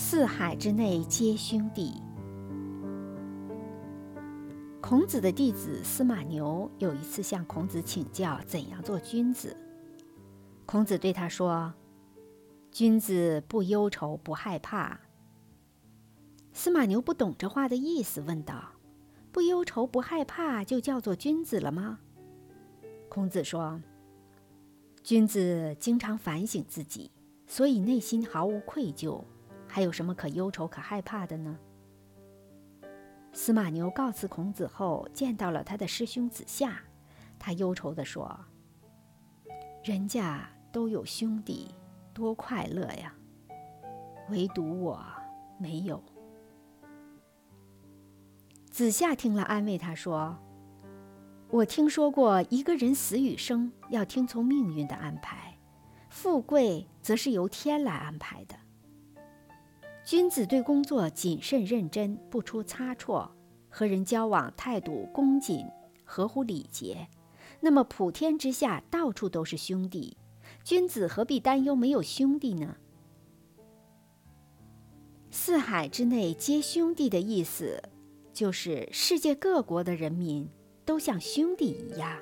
四海之内皆兄弟。孔子的弟子司马牛有一次向孔子请教怎样做君子。孔子对他说：“君子不忧愁，不害怕。”司马牛不懂这话的意思，问道：“不忧愁，不害怕，就叫做君子了吗？”孔子说：“君子经常反省自己，所以内心毫无愧疚，还有什么可忧愁、可害怕的呢？”司马牛告辞孔子后，见到了他的师兄子夏，他忧愁地说：“人家都有兄弟，多快乐呀！唯独我没有。”子夏听了，安慰他说：“我听说过，一个人死与生要听从命运的安排，富贵则是由天来安排的。”君子对工作谨慎认真，不出差错，和人交往态度恭谨，合乎礼节。那么普天之下到处都是兄弟，君子何必担忧没有兄弟呢？四海之内皆兄弟的意思，就是世界各国的人民都像兄弟一样。